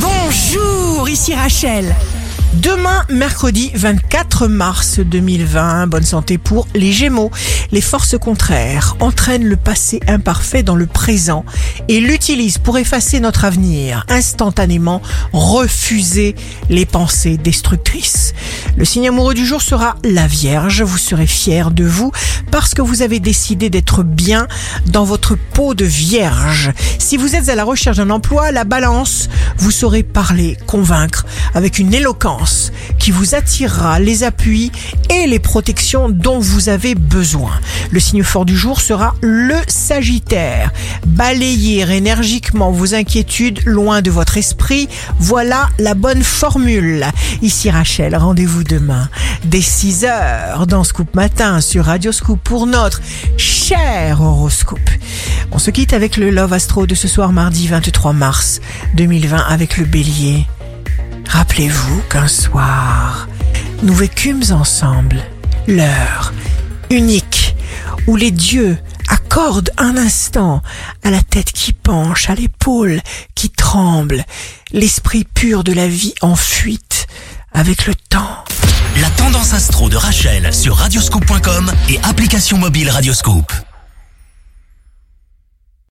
Bonjour, ici Rachel. Demain, mercredi 24 mars 2020, bonne santé pour les Gémeaux. Les forces contraires entraînent le passé imparfait dans le présent et l'utilisent pour effacer notre avenir. Instantanément, refusez les pensées destructrices. Le signe amoureux du jour sera la Vierge. Vous serez fier de vous parce que vous avez décidé d'être bien dans votre peau de Vierge. Si vous êtes à la recherche d'un emploi, la balance, vous saurez parler, convaincre avec une éloquence qui vous attirera les appuis et les protections dont vous avez besoin. Le signe fort du jour sera le Sagittaire. Balayer énergiquement vos inquiétudes loin de votre esprit, voilà la bonne formule. Ici Rachel, rendez-vous demain dès 6 heures dans Scoop Matin sur Radio Scoop pour notre cher horoscope. On se quitte avec le Love Astro de ce soir mardi 23 mars 2020 avec le bélier. Rappelez-vous qu'un soir, nous vécûmes ensemble l'heure unique où les dieux accordent un instant à la tête qui penche, à l'épaule qui tremble, l'esprit pur de la vie en fuite avec le temps. La tendance astro de Rachel sur radioscope.com et application mobile Radioscope.